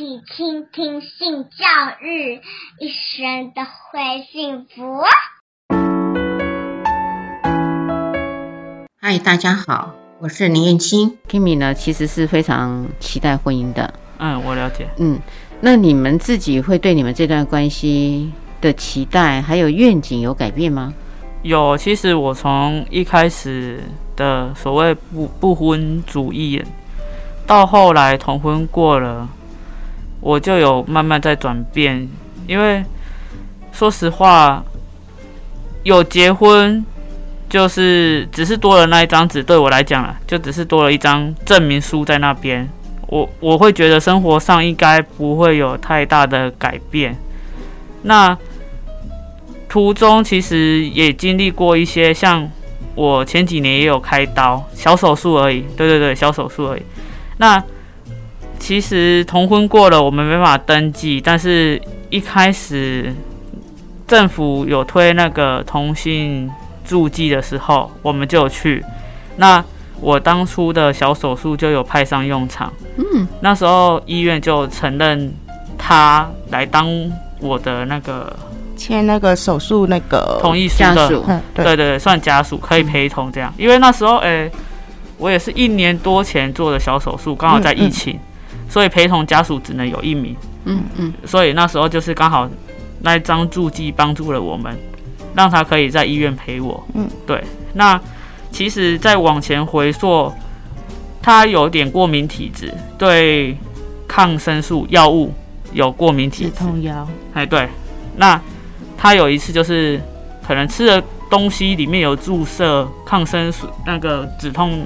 起倾听性教育，一生都会幸福。嗨，大家好，我是林燕青。Kimi 呢，其实是非常期待婚姻的。嗯，我了解。嗯，那你们自己会对你们这段关系的期待还有愿景有改变吗？有，其实我从一开始的所谓不不婚主义，到后来同婚过了，我就有慢慢在转变。因为说实话，有结婚。就是只是多了那一张纸，对我来讲啊，就只是多了一张证明书在那边。我我会觉得生活上应该不会有太大的改变。那途中其实也经历过一些，像我前几年也有开刀，小手术而已。对对对，小手术而已。那其实同婚过了，我们没办法登记，但是一开始政府有推那个同性。助记的时候，我们就有去。那我当初的小手术就有派上用场。嗯，那时候医院就承认他来当我的那个签那个手术那个同意书的，对对对，算家属可以陪同这样。因为那时候，哎、欸，我也是一年多前做的小手术，刚好在疫情，所以陪同家属只能有一名。嗯嗯，所以那时候就是刚好那一张助记帮助了我们。让他可以在医院陪我。嗯，对。那其实再往前回溯，他有点过敏体质，对抗生素药物有过敏体质。止痛药。哎，对。那他有一次就是可能吃的东西里面有注射抗生素，那个止痛、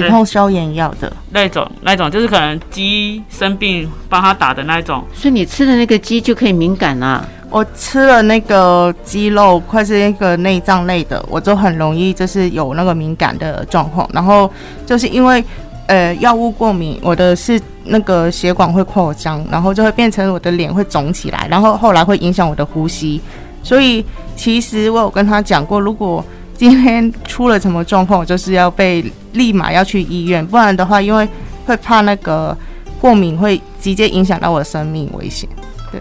止痛消炎药的那种，那种就是可能鸡生病帮他打的那种。所以你吃的那个鸡就可以敏感啊。我吃了那个鸡肉，或是那个内脏类的，我就很容易就是有那个敏感的状况。然后就是因为呃药物过敏，我的是那个血管会扩张，然后就会变成我的脸会肿起来，然后后来会影响我的呼吸。所以其实我有跟他讲过，如果今天出了什么状况，我就是要被立马要去医院，不然的话，因为会怕那个过敏会直接影响到我的生命危险。对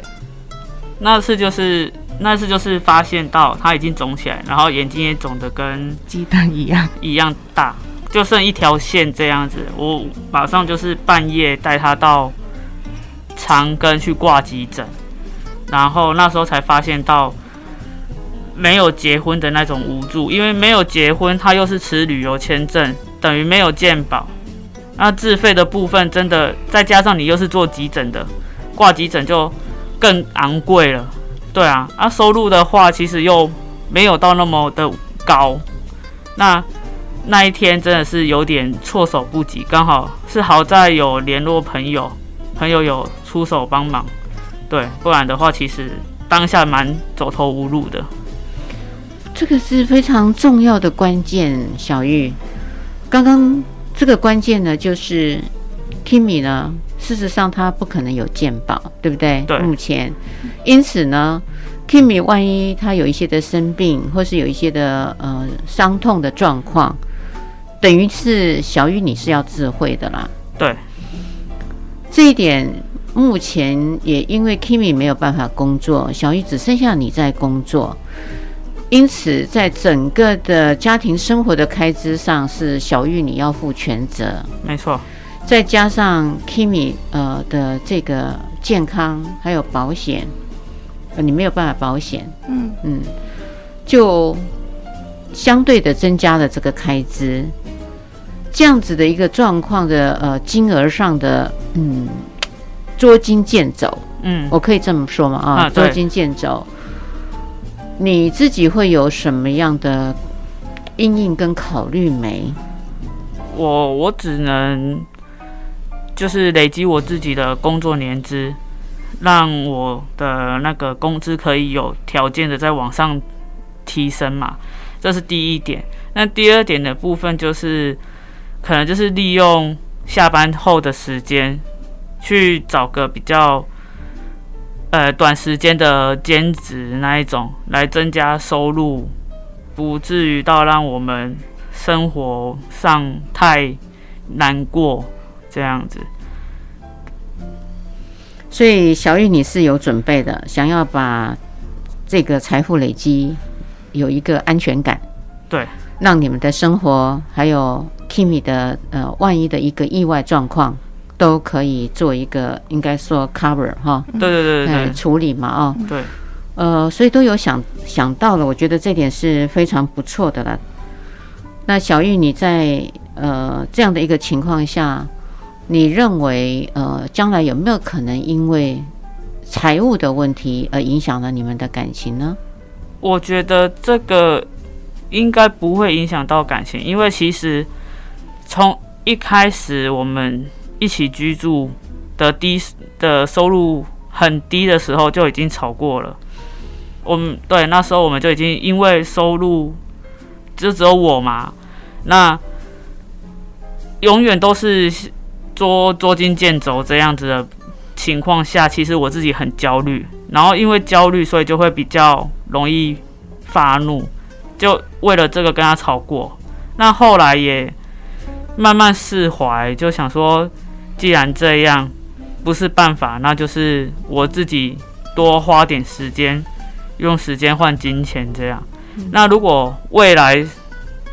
那次就是那次就是发现到他已经肿起来，然后眼睛也肿得跟鸡蛋一样一样大，就剩一条线这样子。我马上就是半夜带他到长庚去挂急诊，然后那时候才发现到没有结婚的那种无助，因为没有结婚，他又是持旅游签证，等于没有健保。那自费的部分真的再加上你又是做急诊的，挂急诊就。更昂贵了，对啊，啊，收入的话其实又没有到那么的高，那那一天真的是有点措手不及，刚好是好在有联络朋友，朋友有出手帮忙，对，不然的话其实当下蛮走投无路的。这个是非常重要的关键，小玉，刚刚这个关键呢，就是 Kimi 呢。事实上，他不可能有健保，对不对？对。目前，因此呢，Kimi 万一他有一些的生病，或是有一些的呃伤痛的状况，等于是小玉你是要智慧的啦。对。这一点目前也因为 Kimi 没有办法工作，小玉只剩下你在工作，因此在整个的家庭生活的开支上，是小玉你要负全责。没错。再加上 Kimi 呃的这个健康还有保险，呃你没有办法保险，嗯。嗯，就相对的增加了这个开支，这样子的一个状况的呃金额上的嗯捉襟见肘，嗯，我可以这么说吗？啊，捉襟见肘，你自己会有什么样的因应跟考虑没？我我只能。就是累积我自己的工作年资，让我的那个工资可以有条件的再往上提升嘛，这是第一点。那第二点的部分就是，可能就是利用下班后的时间去找个比较呃短时间的兼职那一种，来增加收入，不至于到让我们生活上太难过。这样子，所以小玉你是有准备的，想要把这个财富累积有一个安全感，对，让你们的生活还有 Kimi 的呃，万一的一个意外状况。都可以做一个，应该说 cover 哈，对对对处理嘛啊，对，呃，所以都有想想到了，我觉得这点是非常不错的了。那小玉，你在呃这样的一个情况下，你认为呃将来有没有可能因为财务的问题而影响了你们的感情呢？我觉得这个应该不会影响到感情，因为其实从一开始我们。一起居住的低的收入很低的时候就已经吵过了。我们对那时候我们就已经因为收入就只有我嘛，那永远都是捉捉襟见肘这样子的情况下，其实我自己很焦虑。然后因为焦虑，所以就会比较容易发怒，就为了这个跟他吵过。那后来也慢慢释怀，就想说。既然这样不是办法，那就是我自己多花点时间，用时间换金钱这样。那如果未来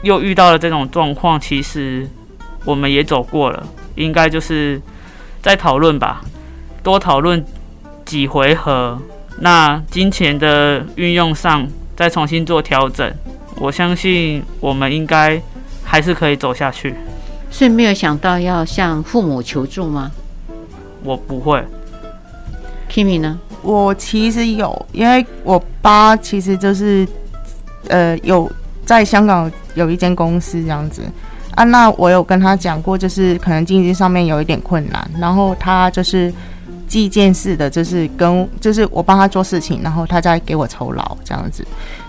又遇到了这种状况，其实我们也走过了，应该就是再讨论吧，多讨论几回合，那金钱的运用上再重新做调整，我相信我们应该还是可以走下去。所以没有想到要向父母求助吗？我不会。Kimi 呢？我其实有，因为我爸其实就是呃有在香港有一间公司这样子啊。那我有跟他讲过，就是可能经济上面有一点困难，然后他就是计件式的，就是跟就是我帮他做事情，然后他再给我酬劳这样子。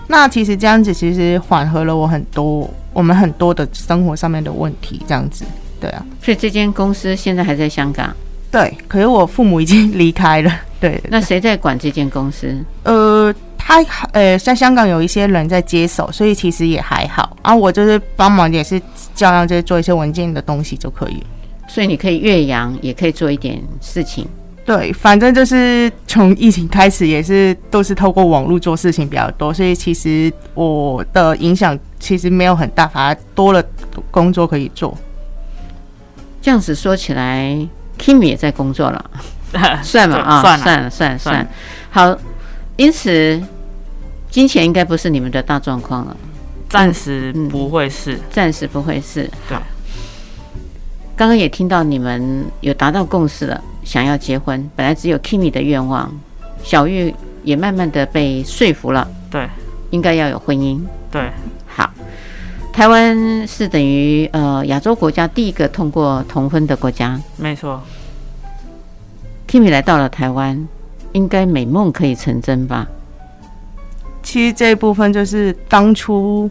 那其实这样子其实缓和了我很多。我们很多的生活上面的问题，这样子，对啊，所以这间公司现在还在香港，对，可是我父母已经离开了，对。那谁在管这间公司？呃，他呃，在香港有一些人在接手，所以其实也还好。啊，我就是帮忙，也是照样就是做一些文件的东西就可以。所以你可以越洋，也可以做一点事情。对，反正就是从疫情开始，也是都是透过网络做事情比较多，所以其实我的影响其实没有很大，反而多了工作可以做。这样子说起来，Kimi 也在工作了，算了啊，算了算了算了算了。好，因此金钱应该不是你们的大状况了，暂时不会是，暂时不会是。对。刚刚也听到你们有达到共识了，想要结婚。本来只有 Kimi 的愿望，小玉也慢慢的被说服了。对，应该要有婚姻。对，好。台湾是等于呃亚洲国家第一个通过同婚的国家。没错。Kimi 来到了台湾，应该美梦可以成真吧？其实这一部分就是当初，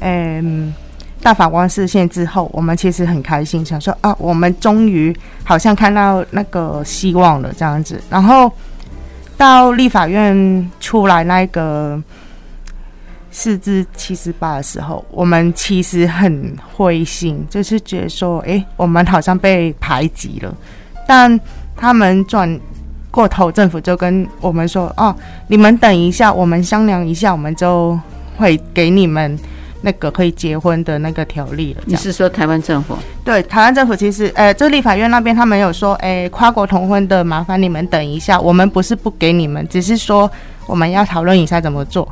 嗯。大法官释宪之后，我们其实很开心，想说啊，我们终于好像看到那个希望了这样子。然后到立法院出来那个四至七十八的时候，我们其实很灰心，就是觉得说，哎、我们好像被排挤了。但他们转过头，政府就跟我们说，哦，你们等一下，我们商量一下，我们就会给你们。那个可以结婚的那个条例了。你是说台湾政府？对，台湾政府其实，呃，就立法院那边他们有说，哎，跨国同婚的，麻烦你们等一下，我们不是不给你们，只是说我们要讨论一下怎么做。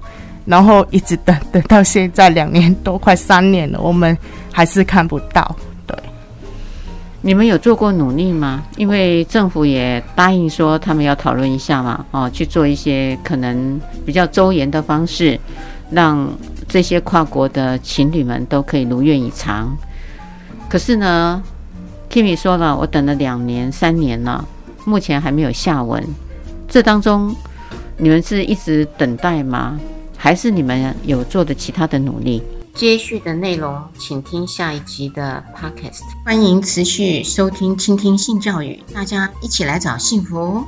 然后一直等等到现在两年多，快三年了，我们还是看不到。对，你们有做过努力吗？因为政府也答应说他们要讨论一下嘛，哦，去做一些可能比较周延的方式，让。这些跨国的情侣们都可以如愿以偿，可是呢，Kimi 说了，我等了两年、三年了，目前还没有下文。这当中，你们是一直等待吗？还是你们有做的其他的努力？接续的内容，请听下一集的 Podcast。欢迎持续收听、倾听性教育，大家一起来找幸福。